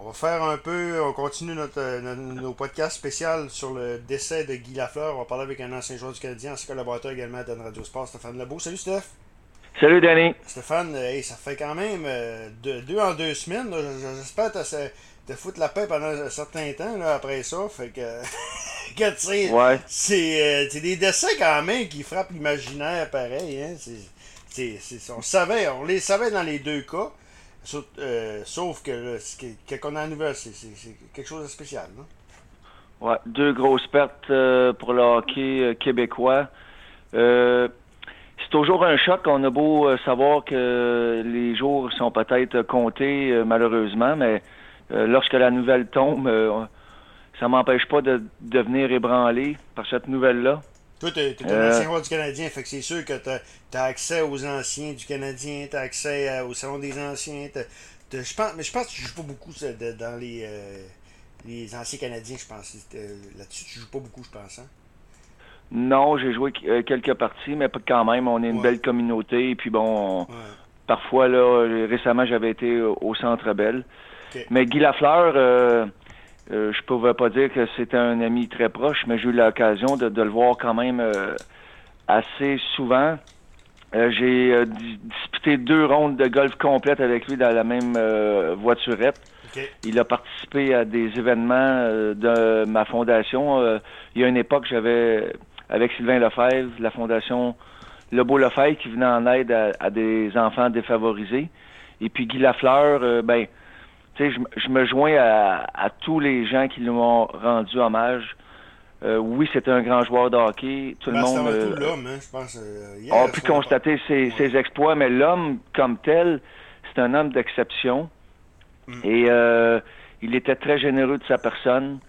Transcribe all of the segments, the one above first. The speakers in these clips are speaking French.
On va faire un peu, on continue notre, euh, nos, podcasts spéciaux sur le décès de Guy Lafleur. On va parler avec un ancien joueur du Canadien, ancien collaborateur également à Radio Sport, Stéphane Lebeau. Salut Steph! Salut Danny! Stéphane, euh, hey, ça fait quand même euh, deux, deux en deux semaines. J'espère que te foutre la paix pendant un certain temps là, après ça. Fait que, que tu sais, Ouais. c'est euh, des décès quand même qui frappent l'imaginaire pareil. Hein? On, savait, on les savait dans les deux cas. Sauf, euh, sauf que ce qu'on a la nouvelle, c'est quelque chose de spécial. non? Ouais, deux grosses pertes euh, pour le hockey euh, québécois. C'est toujours un choc. On a beau savoir que les jours sont peut-être comptés, malheureusement, mais lorsque la nouvelle tombe, ça m'empêche pas de devenir ébranlé par cette nouvelle-là. Toi, tu es, un Euh. ancien joueur du Canadien, fait que c'est sûr que tu as, accès aux anciens du Canadien, tu as accès à- au Salon des Anciens. t'as- t'as- je pense, mais je pense que tu joues pas beaucoup ça, de- dans les, euh, les anciens Canadiens, je pense. Euh, Là-dessus, tu joues pas beaucoup, je pense. Hein? Non, j'ai joué euh, quelques parties, mais quand même, on est une Ouais. belle communauté. Puis bon, on- Ouais. Parfois, là, euh, récemment, j'avais été au Centre Bell. Ok. Mais Guy Lafleur, euh, euh, je pouvais pas dire que c'était un ami très proche, mais j'ai eu l'occasion de, de le voir quand même euh, assez souvent. Euh, j'ai euh, di- disputé deux rondes de golf complètes avec lui dans la même voiturette. Il a participé à des événements de ma fondation. Il y a une époque, j'avais, avec Sylvain Lefebvre, la fondation Lebeau Lefebvre, qui venait en aide à, à des enfants défavorisés. Et puis Guy Lafleur, ben, je, me- je me joins à, à tous les gens qui lui ont rendu hommage. Euh, oui, c'était un grand joueur de hockey. Tout Ben, le c'est monde euh, tout l'homme, hein, je pense. euh, hier, a pu constater ses, Ouais. ses exploits, mais l'homme comme tel, c'est un homme d'exception. Mm. Et euh, il était très généreux de sa personne,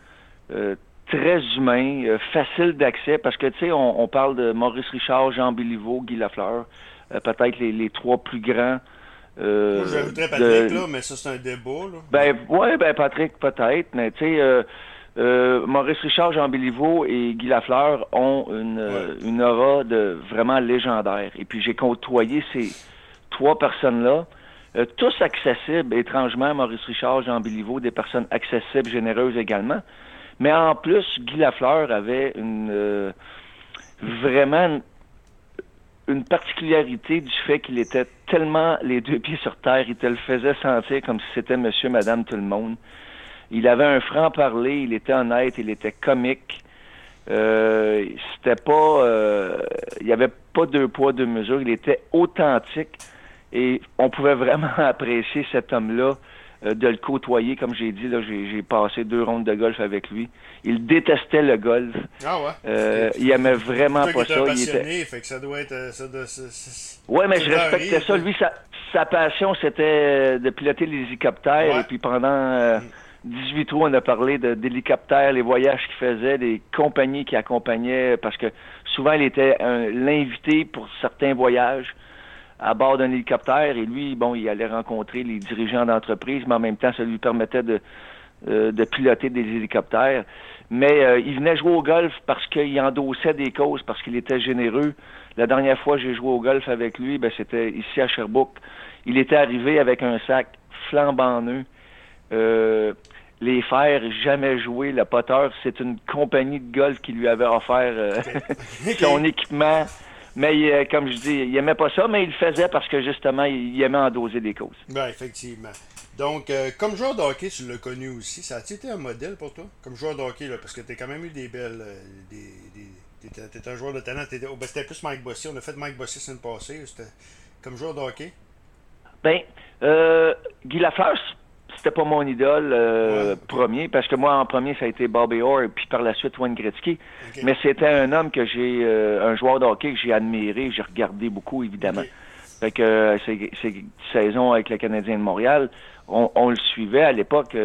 très humain, facile d'accès, parce que, tu sais, on, on parle de Maurice Richard, Jean Béliveau, Guy Lafleur, peut-être les, les trois plus grands. Euh, Moi, j'ajouterais de- Patrick, là, mais ça, c'est un débat. Là. ben, ouais, ben, Patrick, peut-être, mais tu sais, euh, euh, Maurice Richard, Jean Béliveau et Guy Lafleur ont une, euh, une aura de vraiment légendaire. Et puis, j'ai côtoyé ces trois personnes-là, tous accessibles, étrangement, Maurice Richard, Jean Béliveau, des personnes accessibles, généreuses également. Mais en plus, Guy Lafleur avait une vraiment une particularité du fait qu'il était tellement les deux pieds sur terre, il te le faisait sentir comme si c'était monsieur, madame, tout le monde. Il avait un franc-parler, il était honnête, il était comique. Euh, c'était pas euh, il y avait pas deux poids deux mesures, il était authentique et on pouvait vraiment apprécier cet homme-là euh, de le côtoyer comme j'ai dit j'ai passé deux rondes de golf avec lui. Il détestait le golf. Ah ouais? Euh, il aimait vraiment pas ça, il était passionné, fait que ça doit être. euh, Ça doit, Ouais, mais je respectais rire, ça. Lui, sa, sa passion, c'était de piloter les hélicoptères. Ouais. Et puis pendant euh, 18 trous, on a parlé d'hélicoptères, les voyages qu'il faisait, des compagnies qui accompagnaient, parce que souvent, il était l'invité pour certains voyages à bord d'un hélicoptère. Et lui, bon, il allait rencontrer les dirigeants d'entreprise, mais en même temps, ça lui permettait de, euh, de piloter des hélicoptères. Mais euh, il venait jouer au golf parce qu'il endossait des causes, parce qu'il était généreux. La dernière fois que j'ai joué au golf avec lui, ben, c'était ici à Sherbrooke. Il était arrivé avec un sac flambant neuf. Euh, les fers, jamais joué. Le poteur, c'est une compagnie de golf qui lui avait offert euh, son équipement. Mais euh, comme je dis, il aimait pas ça, mais il le faisait parce que justement, il, aimait endoser des causes. Ben, effectivement. Donc, euh, comme joueur de hockey, tu l'as connu aussi. Ça a-tu été un modèle pour toi? Comme joueur de hockey, là, parce que tu as quand même eu des belles. euh, des, un joueur de talent. T'étais, oh, ben, c'était plus Mike Bossy. On a fait Mike Bossy la semaine passée. C'était comme joueur de hockey. Ben, euh, Guy Lafleur, c'était pas mon idole euh, Ouais, premier, parce que moi, en premier, ça a été Bobby Orr, puis par la suite, Wayne Gretzky. Mais c'était un homme que j'ai, euh, un joueur de hockey que j'ai admiré, j'ai regardé beaucoup, évidemment. Fait que euh, ces, ces saisons avec le Canadien de Montréal, on, on le suivait à l'époque.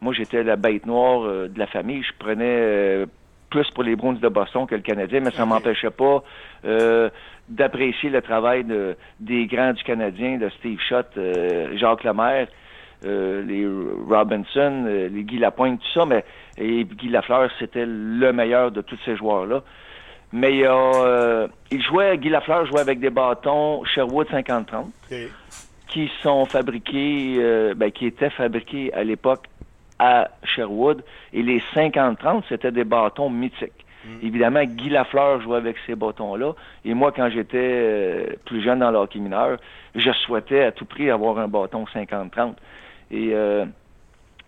moi, j'étais la bête noire de la famille. Je prenais plus pour les Bruins de Boston que le Canadien, mais ça Ok. m'empêchait pas euh, d'apprécier le travail de, des grands du Canadien, de Steve Schott, euh, Jacques Lemaire, euh, les Robinson, euh, les Guy Lapointe, tout ça. Mais et Guy Lafleur, c'était le meilleur de tous ces joueurs-là. Mais il, y a, euh, il jouait, Guy Lafleur jouait avec des bâtons Sherwood 50-30 Ok. qui sont fabriqués, ben, qui étaient fabriqués à l'époque à Sherwood. Et les 50-30, c'était des bâtons mythiques. Mm. Évidemment, Guy Lafleur jouait avec ces bâtons-là. Et moi, quand j'étais euh, plus jeune dans l'hockey mineur, je souhaitais à tout prix avoir un bâton 50-30. Et euh,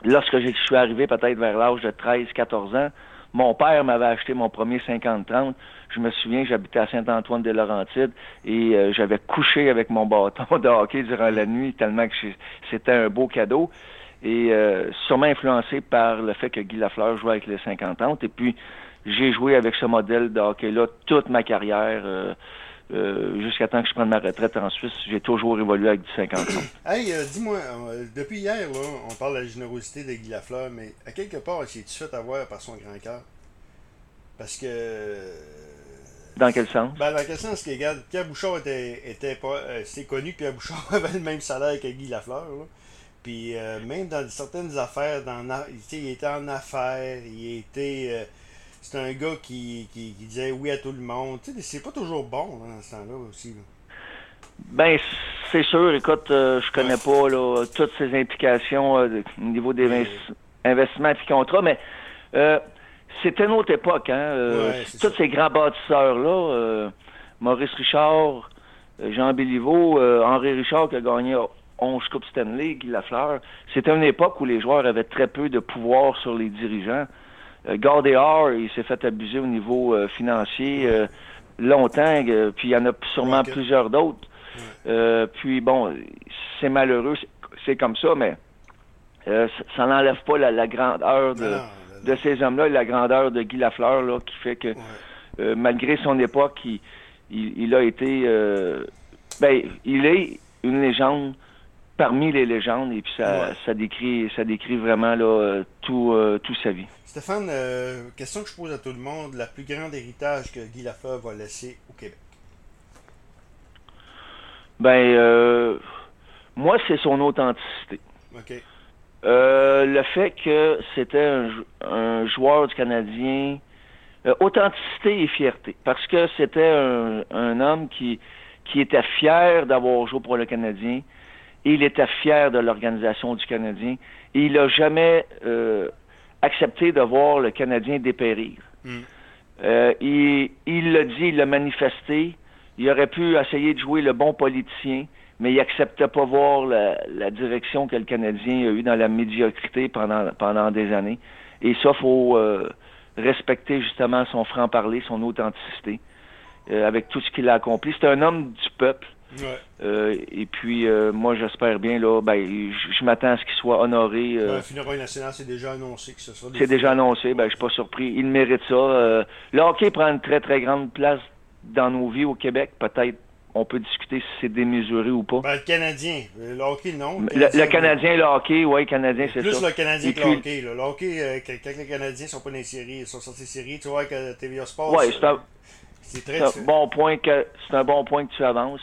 lorsque je suis arrivé peut-être vers l'âge de 13-14 ans, mon père m'avait acheté mon premier 50-30. Je me souviens, j'habitais à Saint-Antoine-de-Laurentides et euh, j'avais couché avec mon bâton de hockey durant la nuit tellement que c'était un beau cadeau. Et sûrement influencé par le fait que Guy Lafleur jouait avec les 50-30. Et puis, j'ai joué avec ce modèle de hockey-là toute ma carrière. Euh, euh, jusqu'à temps que je prenne ma retraite en Suisse, j'ai toujours évolué avec du 50 ans. Hey, euh, dis-moi, depuis hier, on parle de la générosité de Guy Lafleur, mais à quelque part, il tu fait avoir par son grand cœur? Parce que. Dans quel sens? Ben, dans quel sens que, regarde, Pierre Bouchard était, était pas. c'est connu que Pierre Bouchard avait le même salaire que Guy Lafleur, Puis même dans certaines affaires, dans, il était en affaires, il était c'est un gars qui, qui, disait oui à tout le monde. Tu sais, c'est pas toujours bon dans ce temps-là aussi. Ben, c'est sûr. Écoute, euh, je connais pas là, toutes ces implications euh, au niveau des investissements et contrats, mais euh, c'était une autre époque. Hein, tous ces grands bâtisseurs-là, Maurice Richard, Jean Béliveau, Henri Richard qui a gagné 11 Coupes Stanley, Guy Lafleur, c'était une époque où les joueurs avaient très peu de pouvoir sur les dirigeants. Euh, Gardéard, il s'est fait abuser au niveau euh, financier euh, longtemps, puis il y en a sûrement plusieurs d'autres. puis bon, c'est malheureux, c'est comme ça, mais ça n'enlève pas la, grandeur de, ces hommes-là, la grandeur de Guy Lafleur, là, qui fait que malgré son époque, il, il a été, ben, il est une légende parmi les légendes et puis ça, ça décrit ça décrit vraiment là euh, tout euh, tout sa vie. Stéphane, euh, question que je pose à tout le monde, la plus grande héritage que Guy Lafleur va laisser au Québec? Ben moi c'est son authenticité. OK. le fait que c'était un, joueur du Canadien authenticité et fierté parce que c'était un, un homme qui qui était fier d'avoir joué pour le Canadien il était fier de l'organisation du Canadien. Et il n'a jamais euh, accepté de voir le Canadien dépérir. Hmm. Euh, il l'a dit, il l'a manifesté. Il aurait pu essayer de jouer le bon politicien, mais il acceptait pas voir la, direction que le Canadien a eue dans la médiocrité pendant, pendant des années. Et ça, faut euh, respecter justement son franc-parler, son authenticité, avec tout ce qu'il a accompli. C'est un homme du peuple. Euh, et puis, euh, moi, j'espère bien, là, ben, je, m'attends à ce qu'il soit honoré. Euh, le national, c'est déjà annoncé que ce sera C'est déjà annoncé, ben, je suis pas surpris. Il mérite ça. Euh, le hockey prend une très, très grande place dans nos vies au Québec. Peut-être on peut discuter si c'est démesuré ou pas. Ben, le Canadien. Le hockey, non. Le Canadien, le, hockey, oui, Canadien, c'est ça. Plus le Canadien que le hockey. Le hockey, quand les Canadiens sont pas dans les séries, ils sont sortis des séries, tu vois, que TVA Sports. Oui, c'est un, très, un bon point que c'est un bon point que tu avances.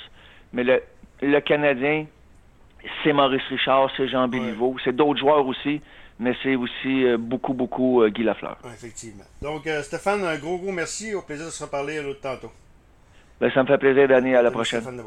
Mais le, le Canadien, c'est Maurice Richard, c'est Jean Béliveau, c'est d'autres joueurs aussi, mais c'est aussi euh, beaucoup, beaucoup euh, Guy Lafleur. effectivement. Donc, euh, Stéphane, un gros, gros merci. Au plaisir de se reparler à l'autre tantôt. Ben, ça me fait plaisir, Danny. À la prochaine.